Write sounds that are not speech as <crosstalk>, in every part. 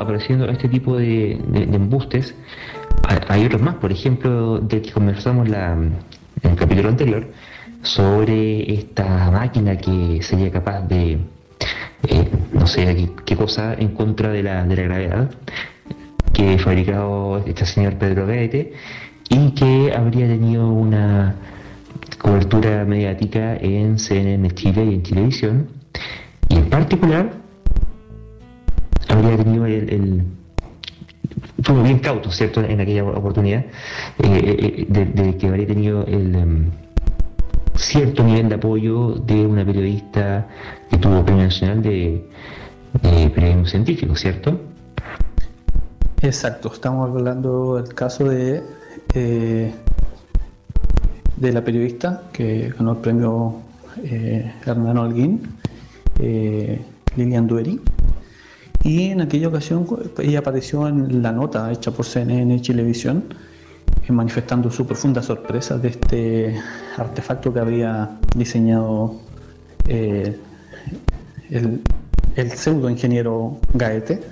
apareciendo este tipo de, embustes. Hay otros más, por ejemplo, de que conversamos la, en el capítulo anterior, sobre esta máquina que sería capaz de, eh, no sé qué, cosa, en contra de la, de la gravedad, que fabricado este señor Pedro Gaete y que habría tenido una cobertura mediática en CNN Chile y en Televisión, y en particular habría tenido el, fue bien cauto, ¿cierto?, en aquella oportunidad, eh, eh, de, que habría tenido el em, cierto nivel de apoyo de una periodista que tuvo premio nacional de, periodismo científico, ¿cierto? Exacto, estamos hablando del caso de eh, de la periodista que ganó el premio eh, Hernán Holguín, eh, Lilian Dueri. Y en aquella ocasión ella apareció en la nota hecha por CNN Chilevisión, eh, manifestando su profunda sorpresa de este artefacto que había diseñado eh, el, el pseudo ingeniero Gaete.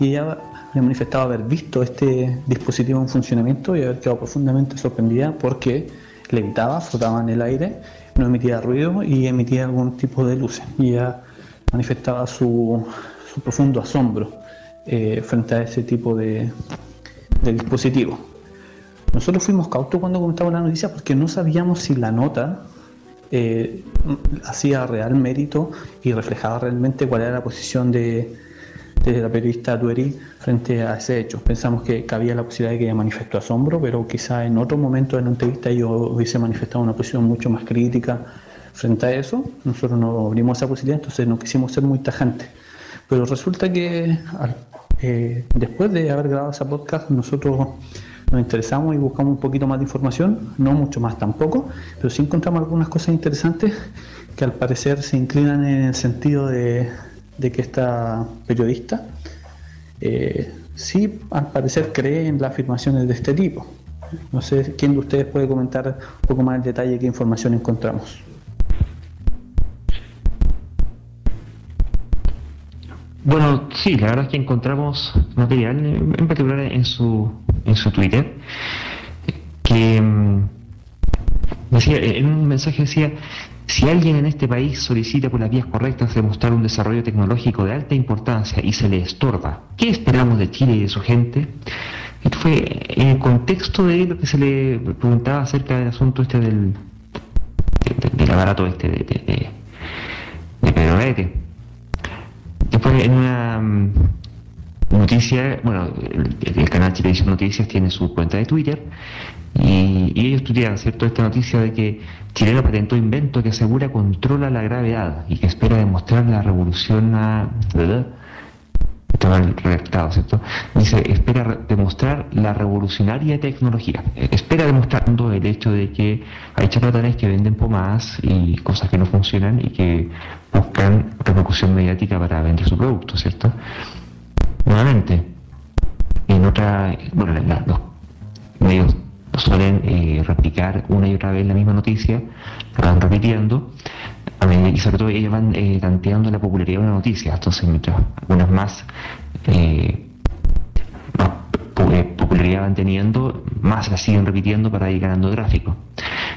Y ella le manifestaba haber visto este dispositivo en funcionamiento y haber quedado profundamente sorprendida porque levitaba, flotaba en el aire, no emitía ruido y emitía algún tipo de luces. Y ella manifestaba su, profundo asombro eh, frente a ese tipo de, dispositivo. Nosotros fuimos cautos cuando comentamos la noticia porque no sabíamos si la nota eh, hacía real mérito y reflejaba realmente cuál era la posición de, de la periodista Dueri frente a ese hecho. Pensamos que cabía la posibilidad de que manifestó asombro, pero quizá en otro momento de la entrevista yo hubiese manifestado una posición mucho más crítica frente a eso. Nosotros no abrimos esa posibilidad, entonces no quisimos ser muy tajantes. Pero resulta que eh, después de haber grabado ese podcast, nosotros nos interesamos y buscamos un poquito más de información, no mucho más tampoco, pero sí encontramos algunas cosas interesantes que al parecer se inclinan en el sentido de de que esta periodista eh, sí, al parecer, cree en las afirmaciones de este tipo. No sé quién de ustedes puede comentar un poco más en detalle qué información encontramos. Bueno, sí, la verdad es que encontramos material, en particular en su, en su Twitter, que mm, decía, en un mensaje decía, si alguien en este país solicita por las vías correctas demostrar un desarrollo tecnológico de alta importancia y se le estorba, ¿qué esperamos de Chile y de su gente? Esto fue en el contexto de lo que se le preguntaba acerca del asunto este del, del aparato este de, de, de Pedro Después en una mm, noticia, bueno, el, canal Chilevisión Noticias tiene su cuenta de Twitter y, ellos tuitean, ¿cierto?, esta noticia de que Chileno patentó invento que asegura controla la gravedad y que espera demostrar la revolución a... Estaba redactado, ¿cierto? Dice, espera demostrar la revolucionaria tecnología. Espera demostrando el hecho de que hay charlatanes que venden pomadas y cosas que no funcionan y que buscan repercusión mediática para vender su producto, ¿cierto? Nuevamente, en otra, bueno, los medios suelen eh, replicar una y otra vez la misma noticia, la van repitiendo, y sobre todo ellos van eh, tanteando la popularidad de una noticia, entonces mientras algunas más, eh, popularidad van teniendo, más la siguen repitiendo para ir ganando tráfico.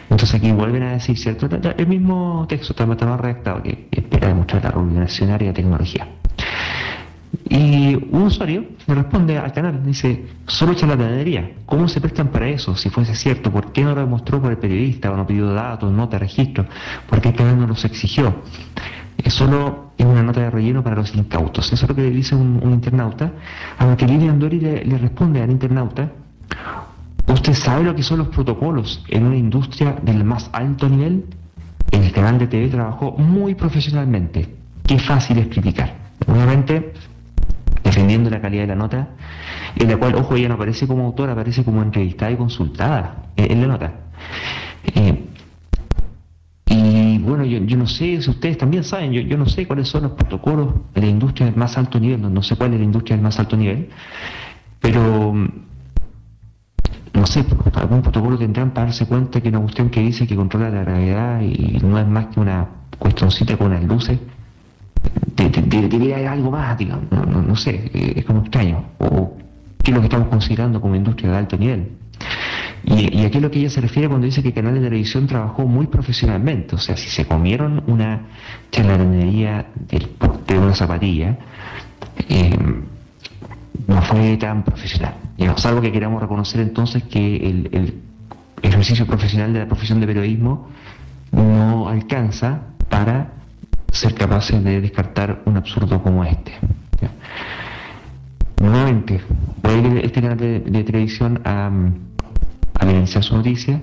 Entonces aquí vuelven a decir, ¿cierto? El mismo texto está más redactado que espera demostrar la revolucionaria tecnología. Y un usuario me responde al canal, dice, solo charlatanería, ¿cómo se prestan para eso? Si fuese cierto, ¿por qué no lo demostró por el periodista o no pidió datos, nota, registro? ¿Por qué el canal no los exigió? Es solo es una nota de relleno para los incautos. Eso es lo que le dice un, internauta, a lo que le, le responde al internauta, ¿usted sabe lo que son los protocolos en una industria del más alto nivel? El canal de TV trabajó muy profesionalmente. Qué fácil es criticar. Obviamente, defendiendo la calidad de la nota, en la cual, ojo, ella no aparece como autora, aparece como entrevistada y consultada en la nota. Eh, y bueno, yo, no sé si ustedes también saben, yo, yo no sé cuáles son los protocolos de la industria del más alto nivel, no, sé cuál es la industria del más alto nivel, pero no sé, algún protocolo tendrán para darse cuenta que una cuestión que dice que controla la gravedad y no es más que una cuestioncita con unas luces, debería haber algo más, digamos, no, sé, eh, es como extraño. O qué es lo que estamos considerando como industria de alto nivel. Y, aquí es lo que ella se refiere cuando dice que Canal de Televisión trabajó muy profesionalmente. O sea, si se comieron una charlatanería de una zapatilla, eh, no fue tan profesional. Es algo que queramos reconocer entonces que el, el, ejercicio profesional de la profesión de periodismo no alcanza para ser capaces de descartar un absurdo como este. Nuevamente, voy a ir este canal de, televisión a, a evidenciar su noticia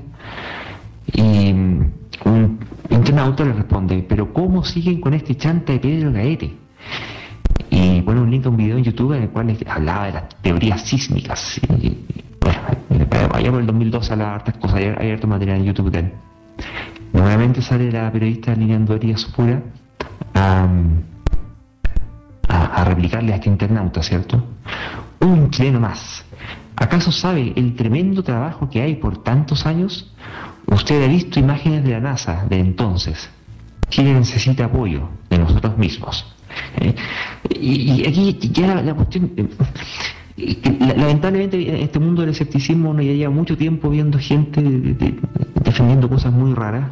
y un internauta le responde, pero ¿cómo siguen con este chanta de Pedro Gaete? Y pone un link a un video en YouTube en el cual hablaba de las teorías sísmicas. Y, bueno, allá por el 2002 hablaba hartas cosas, hay, harto material en YouTube Nuevamente sale la periodista Lilian Doria Supura a, replicarle a este internauta, ¿cierto? Un chileno más. ¿Acaso sabe el tremendo trabajo que hay por tantos años? Usted ha visto imágenes de la NASA de entonces. Chile necesita apoyo de nosotros mismos. ¿Eh? Y, aquí ya la, cuestión... Eh, lamentablemente en este mundo del escepticismo ya lleva mucho tiempo viendo gente defendiendo cosas muy raras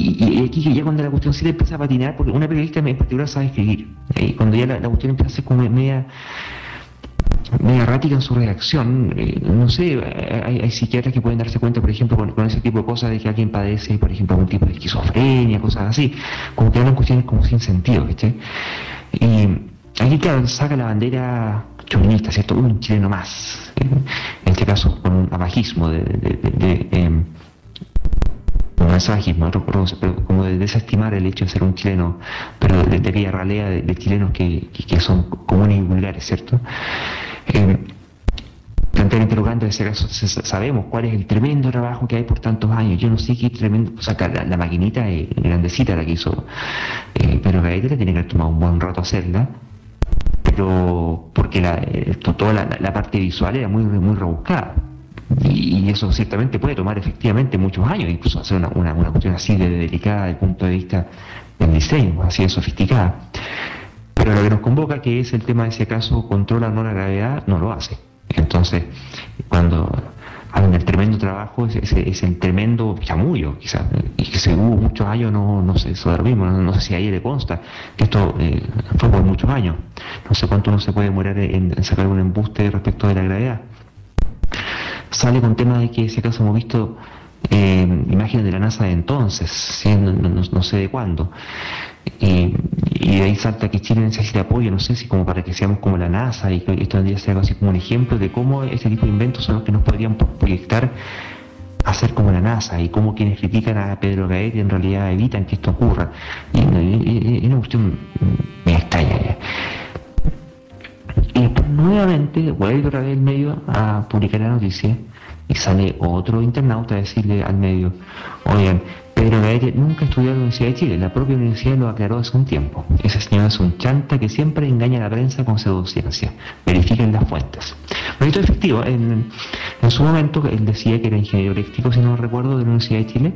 y, aquí ya cuando la cuestión sí empieza a patinar, porque una periodista en particular sabe escribir, y cuando ya la, cuestión empieza a ser como media, media errática en su reacción, eh, no sé, hay, psiquiatras que pueden darse cuenta, por ejemplo, con, ese tipo de cosas de que alguien padece, por ejemplo, algún tipo de esquizofrenia, cosas así, como que hablan cuestiones como sin sentido. Y aquí, claro, saca la bandera chauvinista, ¿cierto? Un chileno más, en este caso con un abajismo de, de, em, mensajismo, como de desestimar el hecho de ser un chileno, pero de, aquella ralea de, chilenos que, son comunes y vulgares, ¿cierto? Eh, interrogante caso, sabemos cuál es el tremendo trabajo que hay por tantos años. Yo no sé qué tremendo, o sea, la, maquinita es grandecita la que hizo eh, pero Gaetera tiene que haber tomado un buen rato hacerla, pero porque la, eh, toda la, parte visual era muy, muy rebuscada. Y, eso ciertamente puede tomar efectivamente muchos años, incluso hacer una, una, una cuestión así de delicada desde el punto de vista del diseño, así de sofisticada. Pero lo que nos convoca, que es el tema de si acaso controla o no la gravedad, no lo hace. Entonces, cuando hablan del tremendo trabajo, es, es, el tremendo chamullo, quizás, y que se hubo muchos años, no, no sé, eso mismo, no, sé si ahí le consta, que esto eh, fue por muchos años. No sé cuánto uno se puede demorar en sacar un embuste respecto de la gravedad sale con tema de que si acaso hemos visto eh, imágenes de la NASA de entonces, no, sé de cuándo. y de ahí salta que Chile necesita apoyo, no sé si como para que seamos como la NASA y que esto tendría que ser así como un ejemplo de cómo este tipo de inventos son los que nos podrían proyectar a ser como la NASA y cómo quienes critican a Pedro Gaete en realidad evitan que esto ocurra. Y, es una cuestión me extraña. Y después nuevamente vuelve otra vez el medio a publicar la noticia y sale otro internauta a decirle al medio, oigan, Pedro Gaete nunca estudió en la Universidad de Chile, la propia universidad lo aclaró hace un tiempo. Ese señor es un chanta que siempre engaña a la prensa con pseudociencia. Verifiquen las fuentes. Es efectivo, en, en su momento él decía que era ingeniero eléctrico, si no recuerdo, de la Universidad de Chile,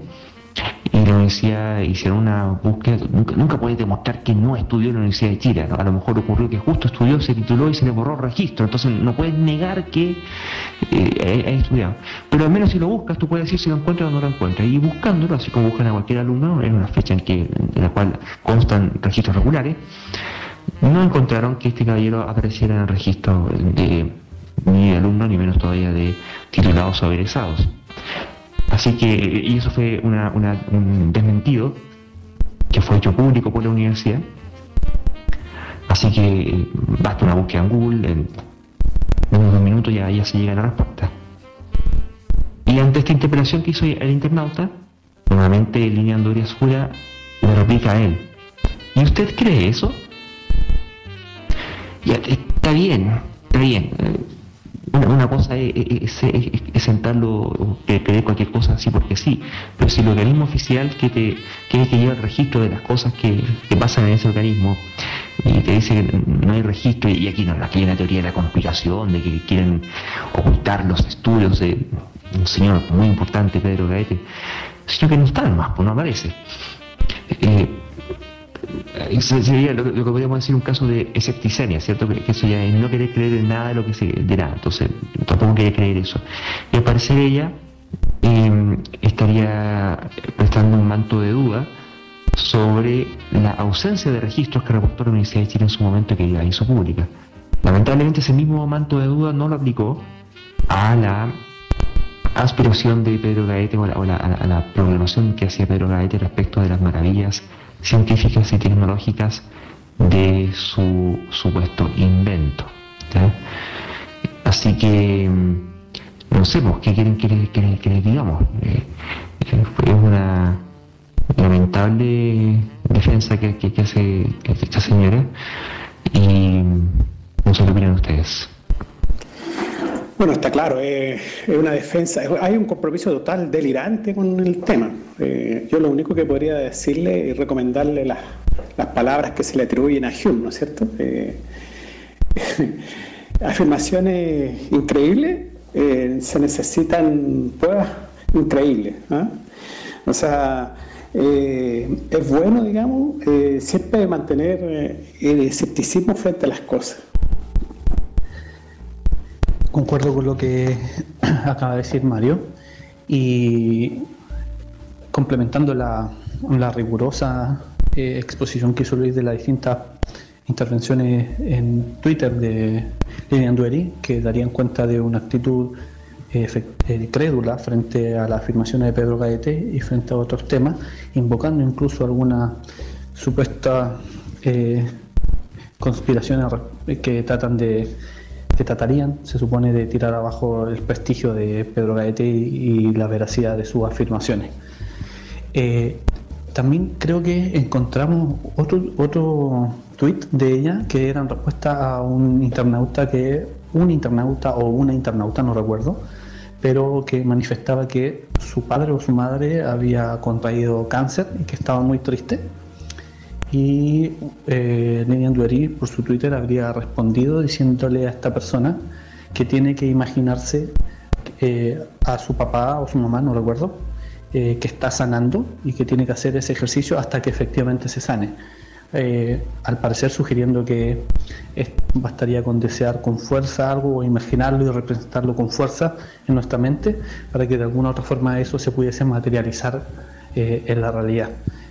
y la universidad hicieron una búsqueda, nunca, nunca demostrar que no estudió en la Universidad de Chile, a lo mejor ocurrió que justo estudió, se tituló y se le borró el registro, entonces no puedes negar que eh, estudiado, pero al menos si lo buscas tú puedes decir si lo encuentras o no lo encuentras, y buscándolo, así como buscan a cualquier alumno, en una fecha en, que, la cual constan registros regulares, no encontraron que este caballero apareciera en el registro de ni de alumno ni menos todavía de titulados o egresados. Así que, y eso fue un desmentido que fue hecho público por la universidad. Así que basta una búsqueda en Google, en unos dos minutos ya, ya se llega a la respuesta. Y ante esta interpelación que hizo el internauta, nuevamente Línea Andoria Oscura le replica a él. ¿Y usted cree eso? Ya, está bien, está bien una, cosa es, sentarlo o creer cualquier cosa así porque sí, pero si el organismo oficial que te que, que lleva el registro de las cosas que, pasan en ese organismo y te dice que no hay registro y aquí no, aquí hay una teoría de la conspiración, de que quieren ocultar los estudios de un señor muy importante, Pedro Gaete, sino que no está más, pues no aparece. Eh, sería lo, que podríamos decir un caso de escepticenia, ¿cierto? Que, eso ya es no querer creer en nada de lo que se dirá, entonces tampoco quiere creer eso. Y al parecer ella em, estaría prestando un manto de duda sobre la ausencia de registros que reportó la Universidad de Chile en su momento que la hizo pública. Lamentablemente ese mismo manto de duda no lo aplicó a la aspiración de Pedro Gaete o, a, la, programación que hacía Pedro Gaete respecto de las maravillas científicas y tecnológicas de su supuesto invento. Así que, mm, no sé, pues, ¿qué quieren que, les digamos? Eh, es una lamentable defensa que, hace esta señora y no sé qué opinan ustedes. Bueno, está claro, es, una defensa, hay un compromiso total delirante con el tema. Eh, yo lo único que podría decirle y recomendarle las, palabras que se le atribuyen a Hume, ¿no es cierto? Eh, <laughs> afirmaciones increíbles, eh, se necesitan pruebas increíbles. ¿ah? O sea, es bueno, digamos, siempre mantener el escepticismo frente a las cosas. Concuerdo con lo que <clears throat> acaba de decir Mario. Y complementando la, rigurosa eh, exposición que hizo Luis de las distintas intervenciones en Twitter de Lilian Dueri, que darían cuenta de una actitud eh, eh, crédula frente a las afirmaciones de Pedro Gaete y frente a otros temas, invocando incluso algunas supuestas conspiraciones que tratan de que tratarían, se supone, de tirar abajo el prestigio de Pedro Gaete y, la veracidad de sus afirmaciones. Eh, también creo que encontramos otro, otro tuit de ella que era en respuesta a un internauta que, un internauta o una internauta, no recuerdo, pero que manifestaba que su padre o su madre había contraído cáncer y que estaba muy triste y eh, Lilian por su Twitter habría respondido diciéndole a esta persona que tiene que imaginarse eh, a su papá o su mamá, no recuerdo, eh, que está sanando y que tiene que hacer ese ejercicio hasta que efectivamente se sane. Eh, al parecer sugiriendo que bastaría con desear con fuerza algo o imaginarlo y representarlo con fuerza en nuestra mente para que de alguna u otra forma eso se pudiese materializar en la realidad.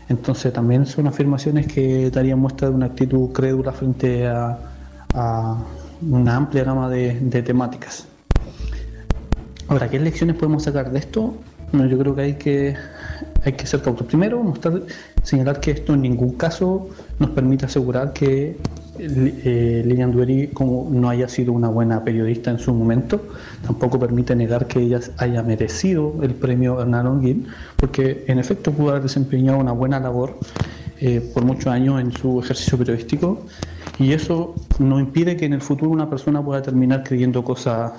Entonces también son afirmaciones que darían muestra de una actitud crédula frente a, una amplia gama de, temáticas. Ahora, ¿qué lecciones podemos sacar de esto? yo creo que hay que, hay que ser cautos. Primero, mostrar, señalar que esto en ningún caso nos permite asegurar que eh, Lilian Duery como no haya sido una buena periodista en su momento, tampoco permite negar que ella haya merecido el premio Hernán Onguín, porque en efecto pudo haber desempeñado una buena labor eh, por muchos años en su ejercicio periodístico y eso no impide que en el futuro una persona pueda terminar creyendo cosas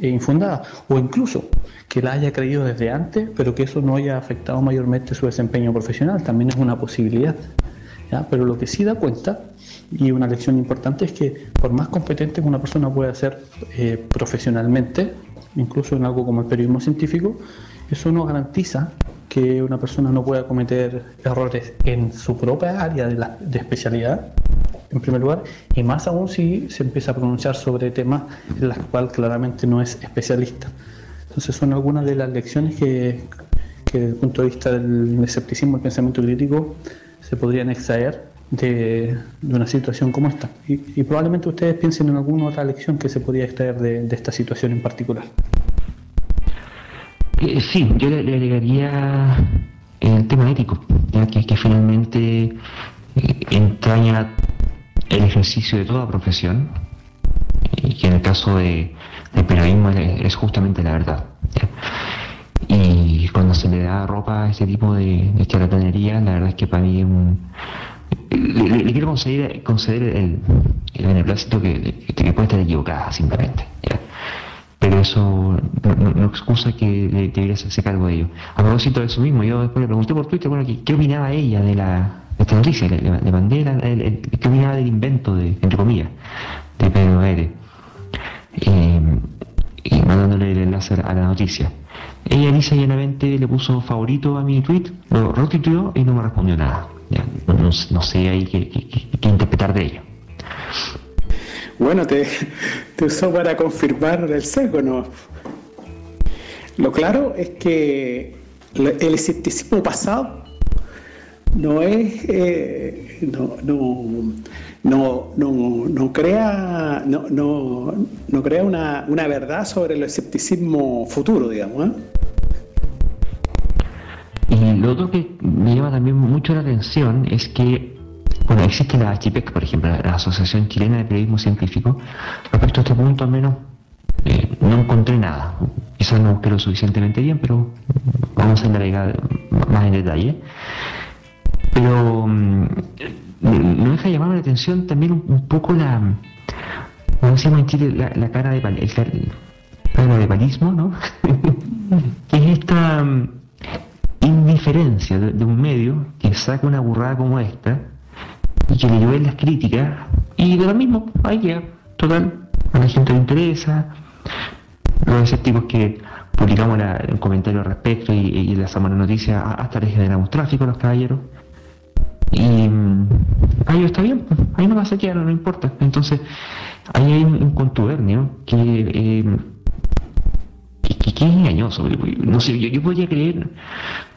eh, infundadas o incluso que la haya creído desde antes, pero que eso no haya afectado mayormente su desempeño profesional, también es una posibilidad. Pero lo que sí da cuenta y una lección importante es que por más competente que una persona pueda ser eh, profesionalmente, incluso en algo como el periodismo científico, eso no garantiza que una persona no pueda cometer errores en su propia área de, la, de especialidad, en primer lugar, y más aún si se empieza a pronunciar sobre temas en los cuales claramente no es especialista. Entonces son algunas de las lecciones que, que desde el punto de vista del escepticismo y pensamiento crítico se podrían extraer de, una situación como esta. Y, probablemente ustedes piensen en alguna otra lección que se podría extraer de, esta situación en particular. Eh, sí, yo le, agregaría el tema ético, ya que, que finalmente eh, entraña el ejercicio de toda profesión, y que en el caso de, del periodismo es, justamente la verdad. Y cuando se le da ropa a este tipo de, de charlatanería, la verdad es que para mí es un, le, quiero conceder, conceder el, el beneplácito que, puede estar equivocada simplemente. Pero eso no, excusa que le, debería hacerse cargo de ello. A propósito de eso mismo, yo después le pregunté por Twitter, bueno, ¿qué, opinaba ella de la esta noticia? Le, le mandé el, qué opinaba del invento, de, entre comillas, de Pedro. Eh, y mandándole el enlace a la noticia. Ella lisa llanamente le puso favorito a mi tweet, lo retuiteó y no me respondió nada. No, sé ahí qué, interpretar de ello. Bueno, te, te usó para confirmar el sesgo, ¿no? Lo claro es que el escepticismo pasado no es eh, no, no, no, no, crea no, no, no crea una, una, verdad sobre el escepticismo futuro digamos ¿eh? y lo otro que me llama también mucho la atención es que bueno existe la HIPEC por ejemplo la Asociación Chilena de Periodismo Científico respecto a este punto al menos eh, no encontré nada. Quizás no busqué lo suficientemente bien, pero vamos a navegar más en detalle. Pero mm, no deja llamar la atención también un, poco la, como decimos en Chile, la, cara de el, cara de palismo, ¿no? <laughs> que es esta mm, indiferencia de, un medio que saca una burrada como esta y que le llueven las críticas y de lo mismo, ahí ya, total, a la gente le interesa, los escépticos que publicamos un comentario al respecto y, y la semana noticia hasta les generamos tráfico a los caballeros. Y mm, ahí está bien, pues, ahí no va a saquear, no importa. Entonces, ahí hay un, contubernio que, eh, que, es engañoso. No sé, yo, podría creer,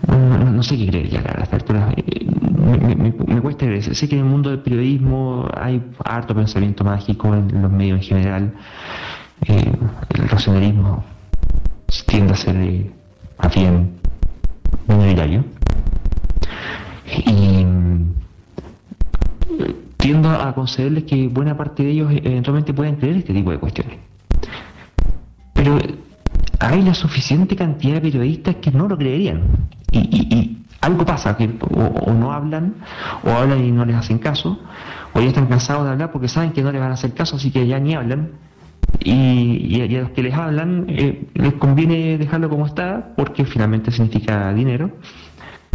no, sé qué creer ya a esta altura. Eh, me, cuesta creer. Sé que en el mundo del periodismo hay harto pensamiento mágico en los medios en general. Eh, el racionalismo tiende a ser eh, a bien minoritario. Y tiendo a concederles que buena parte de ellos eventualmente pueden creer este tipo de cuestiones. Pero hay la suficiente cantidad de periodistas que no lo creerían. Y, algo pasa, que o, no hablan, o hablan y no les hacen caso, o ya están cansados de hablar porque saben que no les van a hacer caso, así que ya ni hablan, y, a los que les hablan eh, les conviene dejarlo como está porque finalmente significa dinero,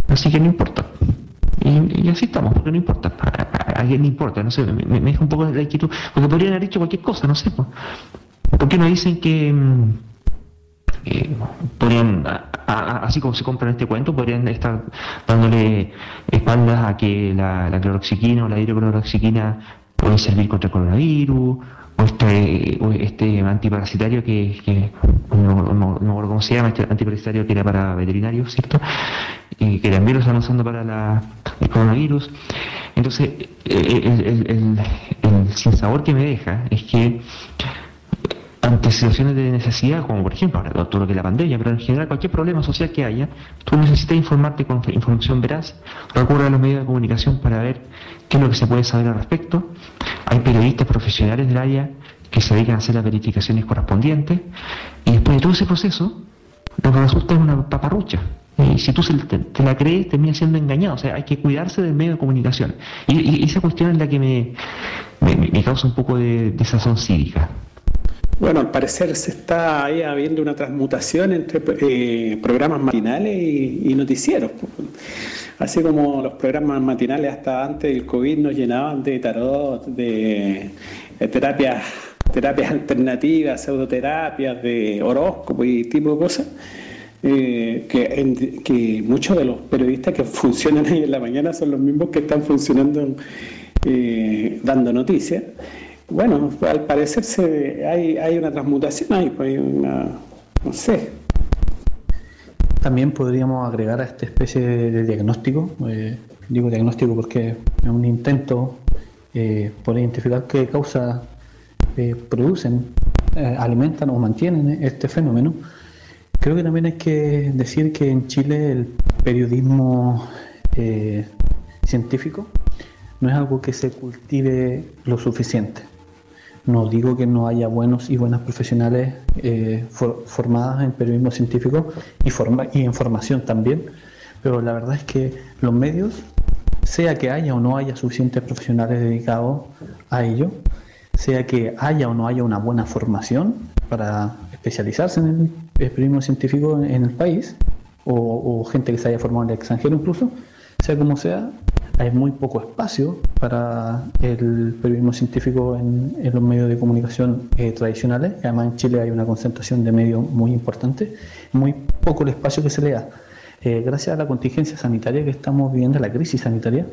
así que no importa. Y, así estamos, porque no importa, a, alguien le importa, no sé, me, deja un poco la inquietud, porque podrían haber dicho cualquier cosa, no sé, ¿por qué no dicen que mm, podrían, así como se compran este cuento, podrían estar dándole espaldas a que la, la cloroxiquina o la hidrocloroxiquina puede servir contra el coronavirus, o este, este antiparasitario que, no, no, acuerdo cómo se llama, este antiparasitario que era para veterinarios, ¿cierto? Y que también lo están usando para la, el coronavirus. Entonces, el, el, el, el sinsabor que me deja es que ante situaciones de necesidad, como por ejemplo ahora todo lo que es la pandemia, pero en general cualquier problema social que haya, tú necesitas informarte con información veraz, recurre a los medios de comunicación para ver qué es lo que se puede saber al respecto. Hay periodistas profesionales del área que se dedican a hacer las verificaciones correspondientes y después de todo ese proceso, lo que resulta es una paparrucha. Y si tú te, la crees, terminas siendo engañado. O sea, hay que cuidarse del medio de comunicación. Y, esa cuestión es la que me, me, causa un poco de, de sazón cívica. Bueno, al parecer se está ahí habiendo una transmutación entre eh, programas matinales y, noticieros. Así como los programas matinales hasta antes del COVID nos llenaban de tarot, de, terapias, terapias alternativas, pseudoterapias, de horóscopo y tipo de cosas. Eh, que, que, muchos de los periodistas que funcionan ahí en la mañana son los mismos que están funcionando eh, dando noticias. Bueno, al parecer se, hay, hay una transmutación ahí, pues hay una, no sé. También podríamos agregar a esta especie de diagnóstico, eh, digo diagnóstico porque es un intento eh, por identificar qué causas eh, producen, alimentan o mantienen este fenómeno. Creo que también hay que decir que en Chile el periodismo científico no es algo que se cultive lo suficiente. No digo que no haya buenos y buenas profesionales eh, formadas en periodismo científico y, y en formación también, pero la verdad es que los medios, sea que haya o no haya suficientes profesionales dedicados a ello, sea que haya o no haya una buena formación para especializarse en el periodismo científico en el país, o, o gente que se haya formado en el extranjero incluso, sea como sea, hay muy poco espacio para el periodismo científico en, los medios de comunicación eh, tradicionales. Además, en Chile hay una concentración de medios muy importante, muy poco el espacio que se le da. eh, gracias a la contingencia sanitaria que estamos viviendo, la crisis sanitaria,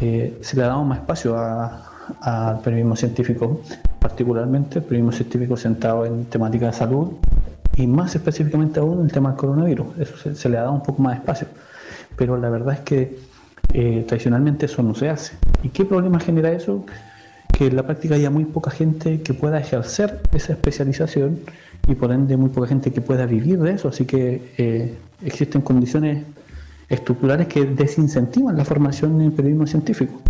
eh, se le ha dado más espacio al periodismo científico, particularmente el periodismo científico centrado en temática de salud y más específicamente aún en el tema del coronavirus. Eso se, le ha dado un poco más de espacio. Pero la verdad es que eh, tradicionalmente eso no se hace. ¿Y qué problema genera eso? Que en la práctica haya muy poca gente que pueda ejercer esa especialización y por ende muy poca gente que pueda vivir de eso. Así que eh, existen condiciones estructurales que desincentivan la formación en periodismo científico.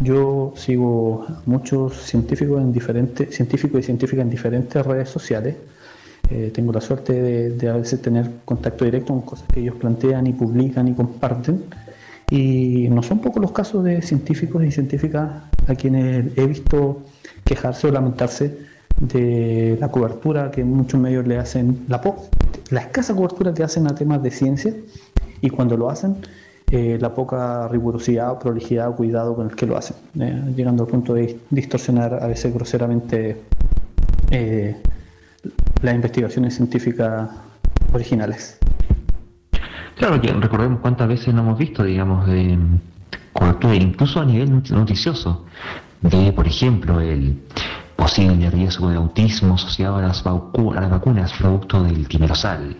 Yo sigo muchos científicos en diferentes científicos y científicas en diferentes redes sociales. Eh, tengo la suerte de, a veces tener contacto directo con cosas que ellos plantean y publican y comparten. Y no son pocos los casos de científicos y científicas a quienes he visto quejarse o lamentarse de la cobertura que muchos medios le hacen, la, la escasa cobertura que hacen a temas de ciencia y cuando lo hacen, eh, la poca rigurosidad, prolijidad cuidado con el que lo hacen, eh, llegando al punto de distorsionar a veces groseramente eh, las investigaciones científicas originales. Claro que recordemos cuántas veces no hemos visto, digamos, de cobertura, incluso a nivel noticioso, de, por ejemplo, el posible riesgo de autismo asociado a las, vacunas producto del timerosal.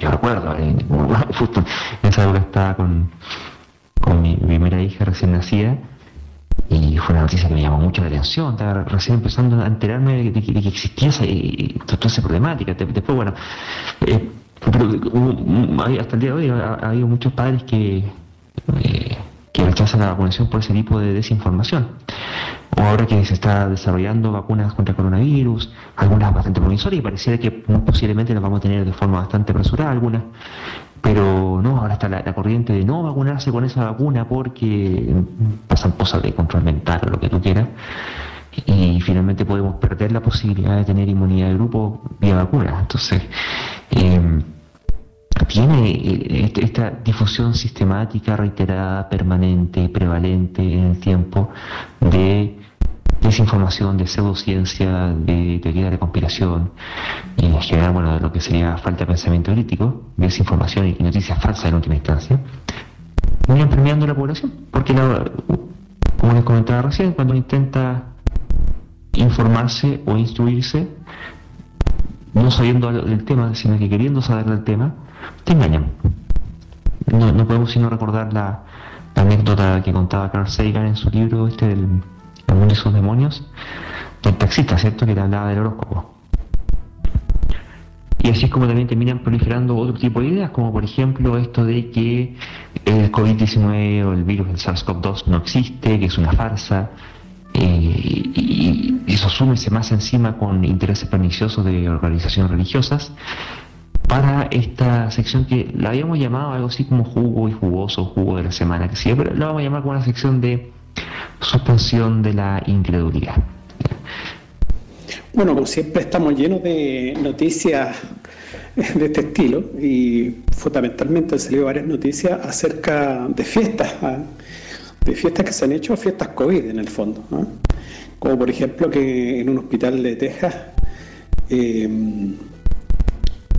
yo, recuerdo, eh, <laughs> justo en esa época estaba con, con mi primera hija recién nacida y fue una noticia que me llamó mucho la atención, estaba recién empezando a enterarme de, que, existía esa, toda esa problemática. Después, bueno, eh, hasta el día de hoy ha, habido muchos padres que... Eh, que rechazan la vacunación por ese tipo de desinformación. O ahora que se está desarrollando vacunas contra coronavirus, algunas bastante promisorias y pareciera que posiblemente las vamos a tener de forma bastante apresurada algunas, pero no, ahora está la, corriente de no vacunarse con esa vacuna porque pasan cosas de control mental o lo que tú quieras y finalmente podemos perder la posibilidad de tener inmunidad de grupo vía vacuna. Entonces, eh, tiene eh, esta difusión sistemática, reiterada, permanente, prevalente en el tiempo de desinformación, de pseudociencia, de teoría de conspiración, y en general, bueno, de lo que sería falta de pensamiento crítico, desinformación y noticias falsas en última instancia, vienen premiando la población, porque como les comentaba recién, cuando intenta informarse o instruirse, no sabiendo del tema, sino que queriendo saber del tema, te engañan. No, no podemos sino recordar la, anécdota que contaba Carl Sagan en su libro este del El mundo de sus demonios, del taxista, ¿cierto? Que le hablaba del horóscopo. Y así es como también terminan proliferando otro tipo de ideas, como por ejemplo esto de que el COVID-19 o el virus del SARS-CoV-2 no existe, que es una farsa, eh, y, y, eso súmese más encima con intereses perniciosos de organizaciones religiosas, para esta sección que la habíamos llamado algo así como jugo y jugoso, jugo de la semana, que sí, pero la vamos a llamar como una sección de suspensión de la incredulidad. Bueno, como siempre estamos llenos de noticias de este estilo y fundamentalmente han salido varias noticias acerca de fiestas. De fiestas que se han hecho, fiestas COVID en el fondo, como por ejemplo que en un hospital de Texas eh,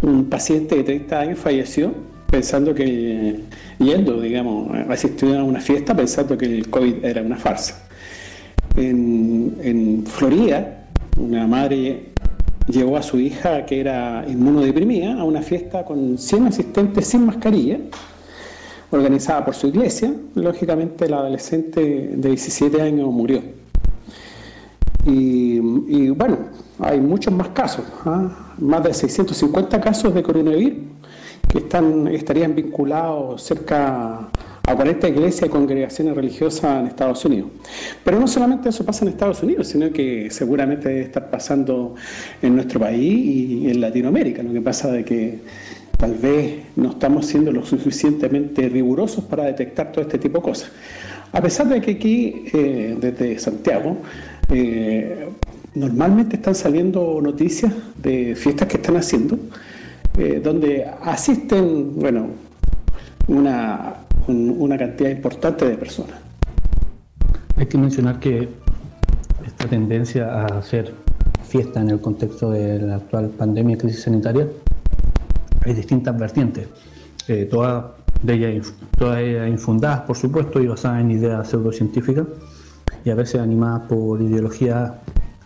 un paciente de 30 años falleció pensando que, yendo, digamos, asistió a una fiesta pensando que el COVID era una farsa. En, en Florida, una madre llevó a su hija que era inmunodeprimida a una fiesta con 100 asistentes sin mascarilla, organizada por su iglesia. Lógicamente, la adolescente de 17 años murió. Y, y bueno, hay muchos más casos, ¿ah? más de 650 casos de coronavirus que están, estarían vinculados cerca a 40 iglesias y congregaciones religiosas en Estados Unidos. Pero no solamente eso pasa en Estados Unidos, sino que seguramente debe estar pasando en nuestro país y en Latinoamérica. Lo que pasa de que tal vez no estamos siendo lo suficientemente rigurosos para detectar todo este tipo de cosas. A pesar de que aquí, eh, desde Santiago, eh, normalmente están saliendo noticias de fiestas que están haciendo, eh, donde asisten, bueno, una, una cantidad importante de personas. Hay que mencionar que esta tendencia a hacer fiesta en el contexto de la actual pandemia y crisis sanitaria hay distintas vertientes. Eh, todas de ellas, todas ellas infundadas, por supuesto, y basadas en ideas pseudocientíficas y a veces animadas por ideologías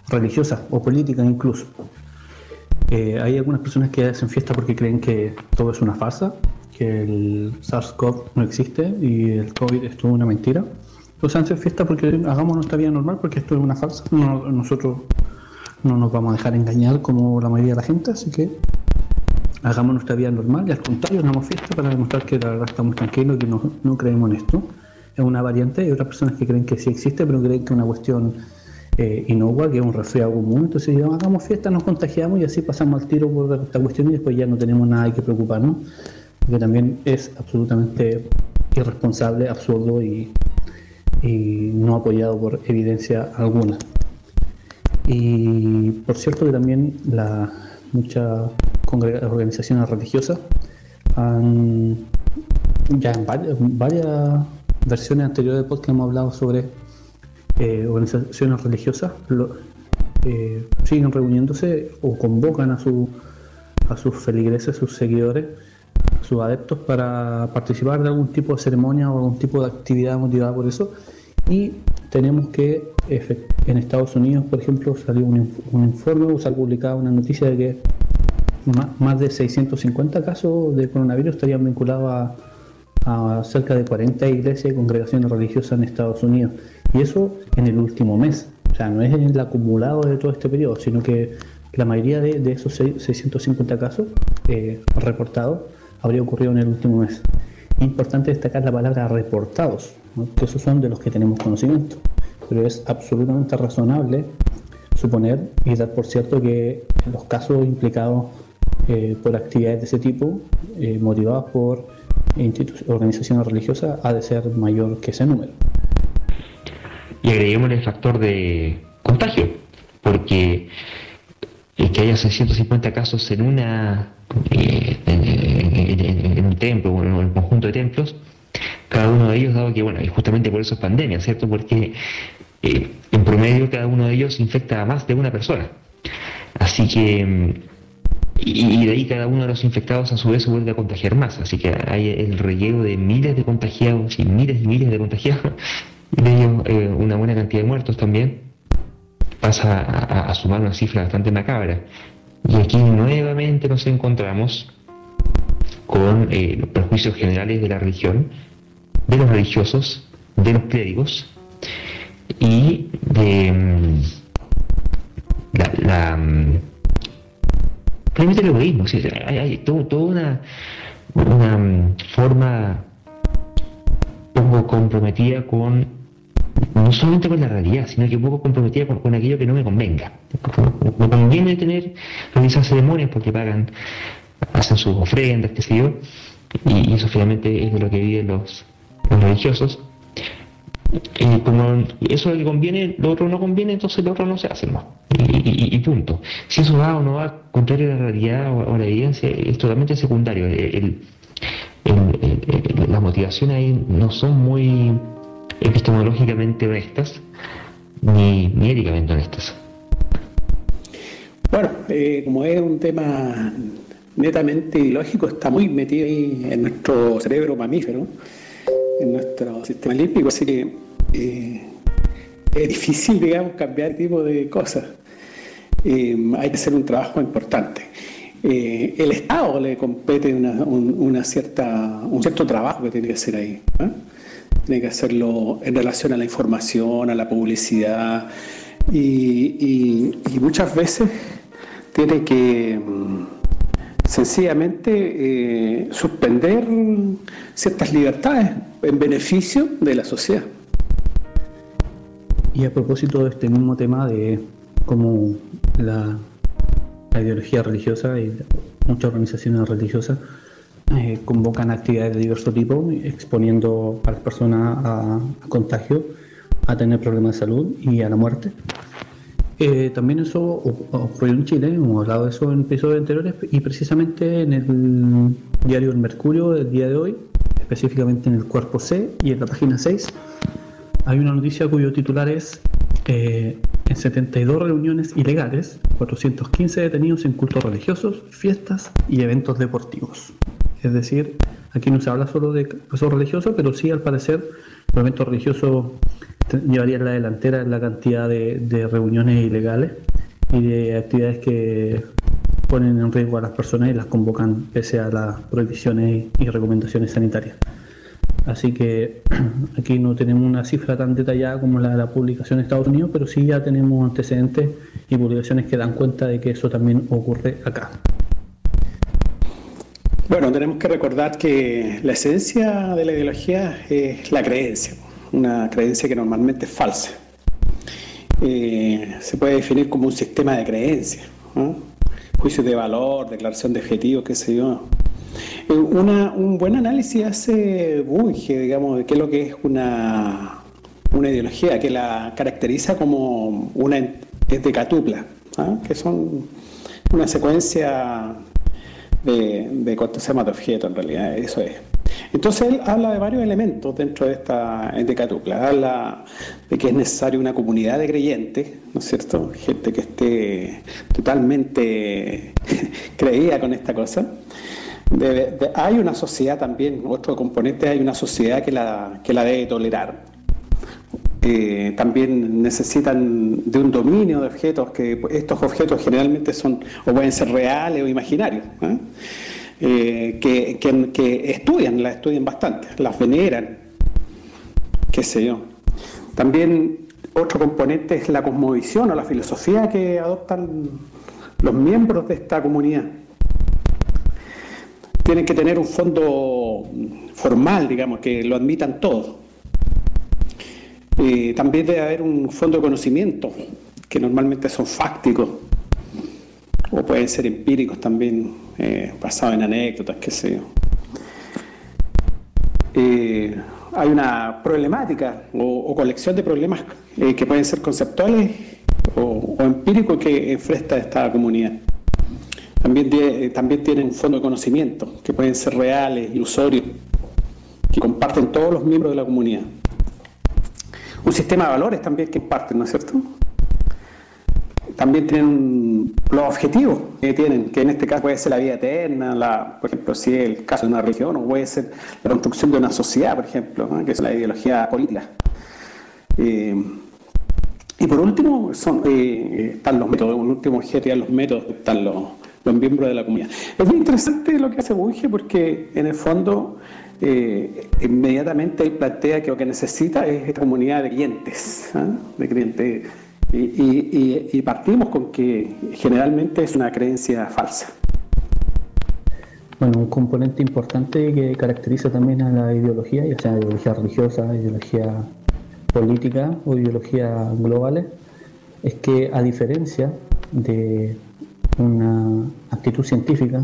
religiosas o políticas incluso. Eh, hay algunas personas que hacen fiesta porque creen que todo es una farsa, que el SARS-CoV no existe y el COVID es toda una mentira. Entonces hacen fiesta porque hagamos nuestra vida normal porque esto es una farsa. nosotros no nos vamos a dejar engañar como la mayoría de la gente, así que hagamos nuestra vida normal y al contrario, hagamos fiesta para demostrar que la verdad estamos tranquilos y que no, no creemos en esto. Es una variante, hay otras personas que creen que sí existe, pero creen que es una cuestión eh, que es un resfriado común, entonces hagamos fiesta, nos contagiamos y así pasamos al tiro por esta cuestión y después ya no tenemos nada que preocuparnos, porque también es absolutamente irresponsable, absurdo y, y no apoyado por evidencia alguna. Y por cierto que también la, muchas organizaciones religiosas ya en varias, versiones anteriores de podcast hemos hablado sobre eh, organizaciones religiosas eh, siguen reuniéndose o convocan a, su, a sus feligreses, sus seguidores, a sus adeptos para participar de algún tipo de ceremonia o algún tipo de actividad motivada por eso. Y tenemos que en Estados Unidos, por ejemplo, salió un, informe o se ha publicado una noticia de que más de 650 casos de coronavirus estarían vinculados a, cerca de 40 iglesias y congregaciones religiosas en Estados Unidos. Y eso en el último mes. O sea, no es el acumulado de todo este periodo, sino que la mayoría de, esos 650 casos eh, reportados habría ocurrido en el último mes. Importante destacar la palabra reportados, que esos son de los que tenemos conocimiento. Pero es absolutamente razonable suponer y dar por cierto que los casos implicados eh, por actividades de ese tipo, eh, motivados por organizaciones religiosas, ha de ser mayor que ese número. Y agreguemos el factor de contagio, porque el que haya 650 casos en una eh, en, un templo o en un conjunto de templos, cada uno de ellos, dado que, bueno, y justamente por eso es pandemia, ¿cierto? Porque eh, en promedio cada uno de ellos infecta a más de una persona. Así que, mm, y, de ahí cada uno de los infectados a su vez se vuelve a contagiar más. Así que hay el relleno de miles de contagiados y miles y miles de contagiados, <laughs> de ellos eh, una buena cantidad de muertos también, pasa a sumar una cifra bastante macabra. Y aquí nuevamente nos encontramos con eh, los perjuicios generales de la religión, de los religiosos, de los clérigos y de mm, la, la mm, el egoísmo. hay, toda una, una mm, forma poco comprometida con no solamente con la realidad, sino que poco comprometida con, aquello que no me convenga. Me conviene tener, realizar ceremonias porque pagan hacen sus ofrendas, qué sé yo, y, eso finalmente es de lo que viven los, religiosos. Y como eso es lo que conviene, lo otro no conviene, entonces lo otro no se hace más. Y, punto. Si eso va o no va contrario a la realidad o, a la evidencia, es totalmente secundario. las motivaciones ahí no son muy epistemológicamente honestas ni, ni éticamente honestas. Bueno, eh, como es un tema netamente ilógico está muy metido ahí en nuestro cerebro mamífero, en nuestro sistema límpico, así que eh, es difícil, digamos, cambiar el tipo de cosas. Eh, hay que hacer un trabajo importante. Eh, el Estado le compete una, cierta, un cierto trabajo que tiene que hacer ahí. Tiene que hacerlo en relación a la información, a la publicidad y muchas veces tiene que mm, sencillamente eh, suspender ciertas libertades en beneficio de la sociedad. Y a propósito de este mismo tema de cómo la, ideología religiosa y muchas organizaciones religiosas eh, convocan actividades de diverso tipo, exponiendo a las personas a contagio, a tener problemas de salud y a la muerte. Eh, también eso ocurrió en Chile, hemos hablado de eso en episodios anteriores y precisamente en el diario El Mercurio del día de hoy, específicamente en el cuerpo C y en la página 6, hay una noticia cuyo titular es eh, en 72 reuniones ilegales, 415 detenidos en cultos religiosos, fiestas y eventos deportivos. Es decir, aquí no se habla solo de casos religiosos, pero sí al parecer los eventos religiosos llevarían la delantera en la cantidad de, reuniones ilegales y de actividades que ponen en riesgo a las personas y las convocan pese a las prohibiciones y recomendaciones sanitarias. Así que <clears throat> aquí no tenemos una cifra tan detallada como la de la publicación en Estados Unidos, pero sí ya tenemos antecedentes y publicaciones que dan cuenta de que eso también ocurre acá. Bueno, tenemos que recordar que la esencia de la ideología es la creencia, una creencia que normalmente es falsa. Eh, se puede definir como un sistema de creencias, juicios de valor, declaración de objetivos, qué sé yo, eh, un buen análisis hace Bunge, digamos, de qué es lo que es una, una ideología, que la caracteriza como una decatupla, ¿ah? que son una secuencia de, de cuántos se llama de objetos en realidad, eso es. Entonces él habla de varios elementos dentro de esta decatupla. Habla de que es necesaria una comunidad de creyentes, ¿no es cierto? Gente que esté totalmente <laughs> creída con esta cosa hay una sociedad también, otro componente, hay una sociedad que la, que la debe tolerar. Eh, también necesitan de un dominio de objetos, que estos objetos generalmente son o pueden ser reales o imaginarios, ¿eh? Eh, que, que, estudian, las estudian bastante, las veneran, qué sé yo. También otro componente es la cosmovisión o la filosofía que adoptan los miembros de esta comunidad tienen que tener un fondo formal, digamos, que lo admitan todos. Eh, también debe haber un fondo de conocimiento, que normalmente son fácticos, o pueden ser empíricos también, eh, basados en anécdotas, qué sé yo. Eh, hay una problemática o, colección de problemas que pueden ser conceptuales o empíricos que enfrenta esta comunidad. También, eh, también tienen un fondo de conocimiento, que pueden ser reales, ilusorios, que comparten todos los miembros de la comunidad. Un sistema de valores también que comparten, ¿no es cierto? También tienen los objetivos que tienen, que en este caso puede ser la vida eterna, la, por ejemplo, si es el caso de una religión, o puede ser la construcción de una sociedad, por ejemplo, que es la ideología política. Eh, y por último, son, eh, están los métodos, un último objeto, los métodos, están los, los miembros de la comunidad. Es muy interesante lo que hace Bunge porque en el fondo eh, inmediatamente él plantea que lo que necesita es esta comunidad de clientes, ¿ah? de clientes y, partimos con que generalmente es una creencia falsa. Bueno, un componente importante que caracteriza también a la ideología, ya sea ideología religiosa, ideología política o ideología globales, es que a diferencia de una actitud científica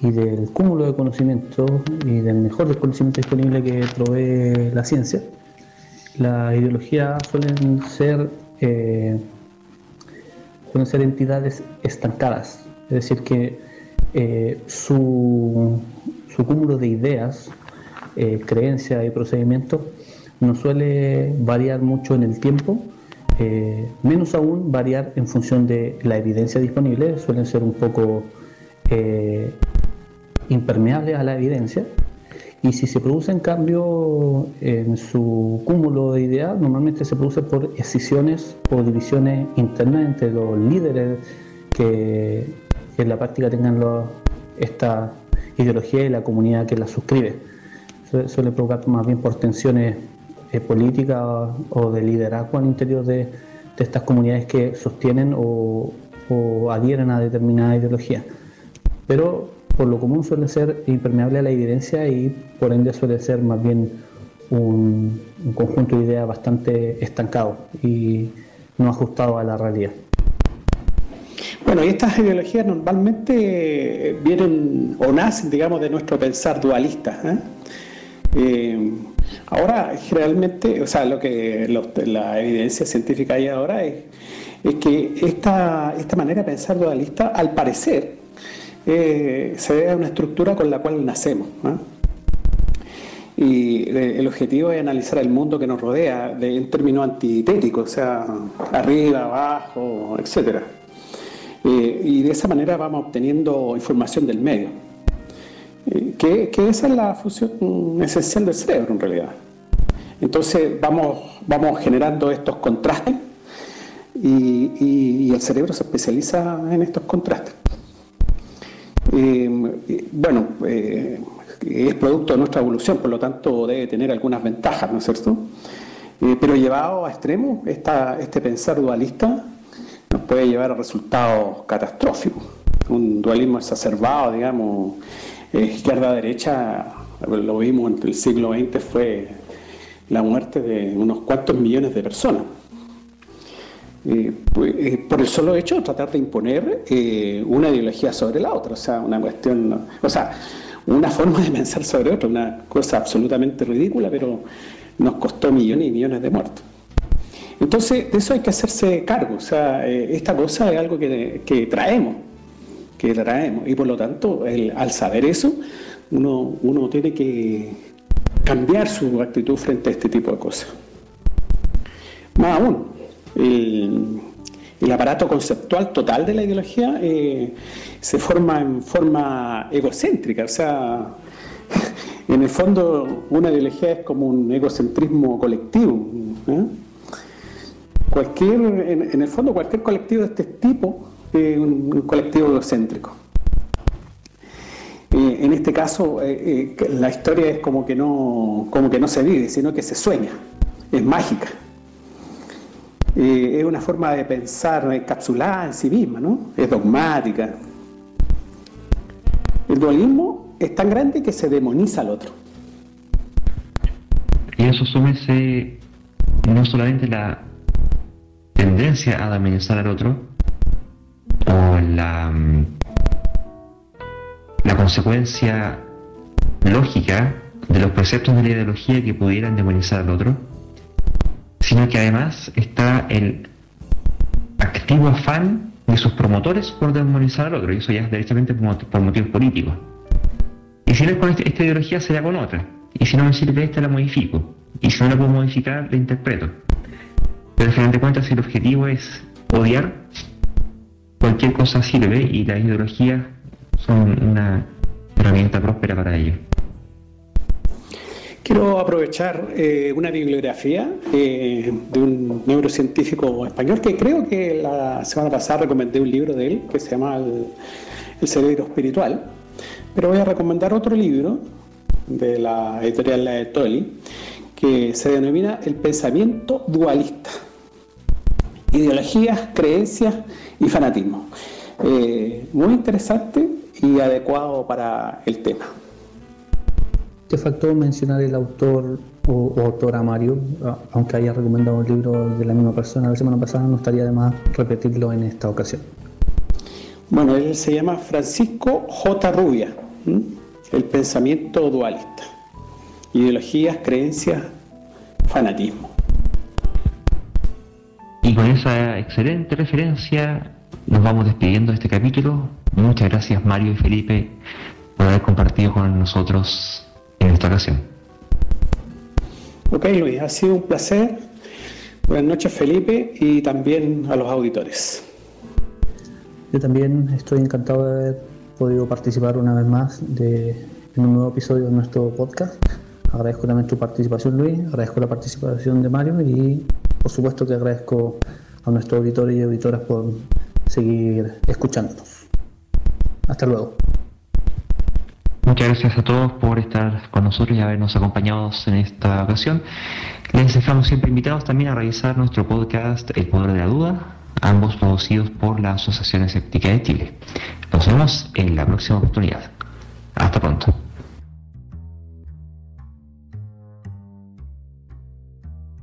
y del cúmulo de conocimientos y del mejor conocimiento disponible que provee la ciencia, la ideología suelen ser, eh, suelen ser entidades estancadas, es decir, que eh, su, su, cúmulo de ideas, eh, creencias y procedimientos no suele variar mucho en el tiempo, eh, menos aún variar en función de la evidencia disponible, suelen ser un poco eh, impermeables a la evidencia. Y si se produce en cambio en su cúmulo de ideas, normalmente se produce por escisiones o divisiones internas entre los líderes que, en la práctica tengan esta ideología y la comunidad que la suscribe. Suele provocar más bien por tensiones política o de liderazgo al interior de, estas comunidades que sostienen o, adhieren a determinada ideología. Pero por lo común suele ser impermeable a la evidencia y por ende suele ser más bien un, conjunto de ideas bastante estancado y no ajustado a la realidad. Bueno, y estas ideologías normalmente vienen o nacen, digamos, de nuestro pensar dualista. ¿eh? Eh, ahora, generalmente, o sea, lo que la evidencia científica hay ahora es, que esta, esta manera de pensar dualista, al parecer, eh, se debe a una estructura con la cual nacemos. Y eh, el objetivo es analizar el mundo que nos rodea de, en términos antitéticos, o sea, arriba, abajo, etc. y de esa manera vamos obteniendo información del medio. Que, esa es la función esencial del cerebro en realidad. Entonces vamos, vamos generando estos contrastes y, el cerebro se especializa en estos contrastes. Eh, bueno, eh, es producto de nuestra evolución, por lo tanto debe tener algunas ventajas, ¿no es cierto? Eh, pero llevado a extremo, este pensar dualista nos puede llevar a resultados catastróficos. Un dualismo exacerbado, digamos, izquierda-derecha, lo vimos en el siglo XX, fue la muerte de unos cuantos millones de personas. Eh, pues, eh, por el solo hecho de tratar de imponer eh, una ideología sobre la otra, o sea, una cuestión, o sea, una forma de pensar sobre otra, una cosa absolutamente ridícula, pero nos costó millones y millones de muertos. Entonces, de eso hay que hacerse cargo, o sea, esta cosa es algo que, traemos, que traemos, y por lo tanto, al saber eso, uno, uno tiene que cambiar su actitud frente a este tipo de cosas. Más aún, el, aparato conceptual total de la ideología eh, se forma en forma egocéntrica, o sea, <laughs> en el fondo una ideología es como un egocentrismo colectivo. ¿eh? Cualquier, en, el fondo cualquier colectivo de este tipo es un, colectivo egocéntrico. Eh, en este caso, la historia es como que, no, como que no se vive, sino que se sueña, es mágica. Eh, es una forma de pensar encapsulada en sí misma, ¿no? Es dogmática. El dualismo es tan grande que se demoniza al otro. Y eso súmese no solamente la tendencia a demonizar al otro, o la, consecuencia lógica de los preceptos de la ideología que pudieran demonizar al otro, sino que además está el activo afán de sus promotores por demonizar al otro, y eso ya es directamente por, motivos políticos. Y si no es con este, esta ideología, será con otra. Y si no me sirve esta, la modifico. Y si no la puedo modificar, la interpreto. Pero al final de cuentas, el objetivo es odiar, cualquier cosa sirve y las ideologías son una herramienta próspera para ello. Quiero aprovechar eh, una bibliografía eh, de un neurocientífico español que creo que la semana pasada recomendé un libro de él que se llama El, cerebro espiritual, pero voy a recomendar otro libro de la editorial La Tolly que se denomina El pensamiento dualista, ideologías, creencias y fanatismo. Eh, muy interesante y adecuado para el tema. Te faltó mencionar el autor o, autora Mario, aunque haya recomendado un libro de la misma persona la semana pasada, no estaría de más repetirlo en esta ocasión. Bueno, él se llama Francisco J. Rubia, el pensamiento dualista, ideologías, creencias, fanatismo. Y con esa excelente referencia nos vamos despidiendo de este capítulo. Muchas gracias Mario y Felipe por haber compartido con nosotros en esta ocasión. Ok, Luis, ha sido un placer. Buenas noches, Felipe, y también a los auditores. Yo también estoy encantado de haber podido participar una vez más de, en un nuevo episodio de nuestro podcast. Agradezco también tu participación, Luis, agradezco la participación de Mario y, por supuesto, que agradezco a nuestros auditores y auditoras por seguir escuchándonos. Hasta luego. Muchas gracias a todos por estar con nosotros y habernos acompañado en esta ocasión. Les dejamos siempre invitados también a revisar nuestro podcast El Poder de la Duda, ambos producidos por la Asociación Escéptica de Chile. Nos vemos en la próxima oportunidad. Hasta pronto.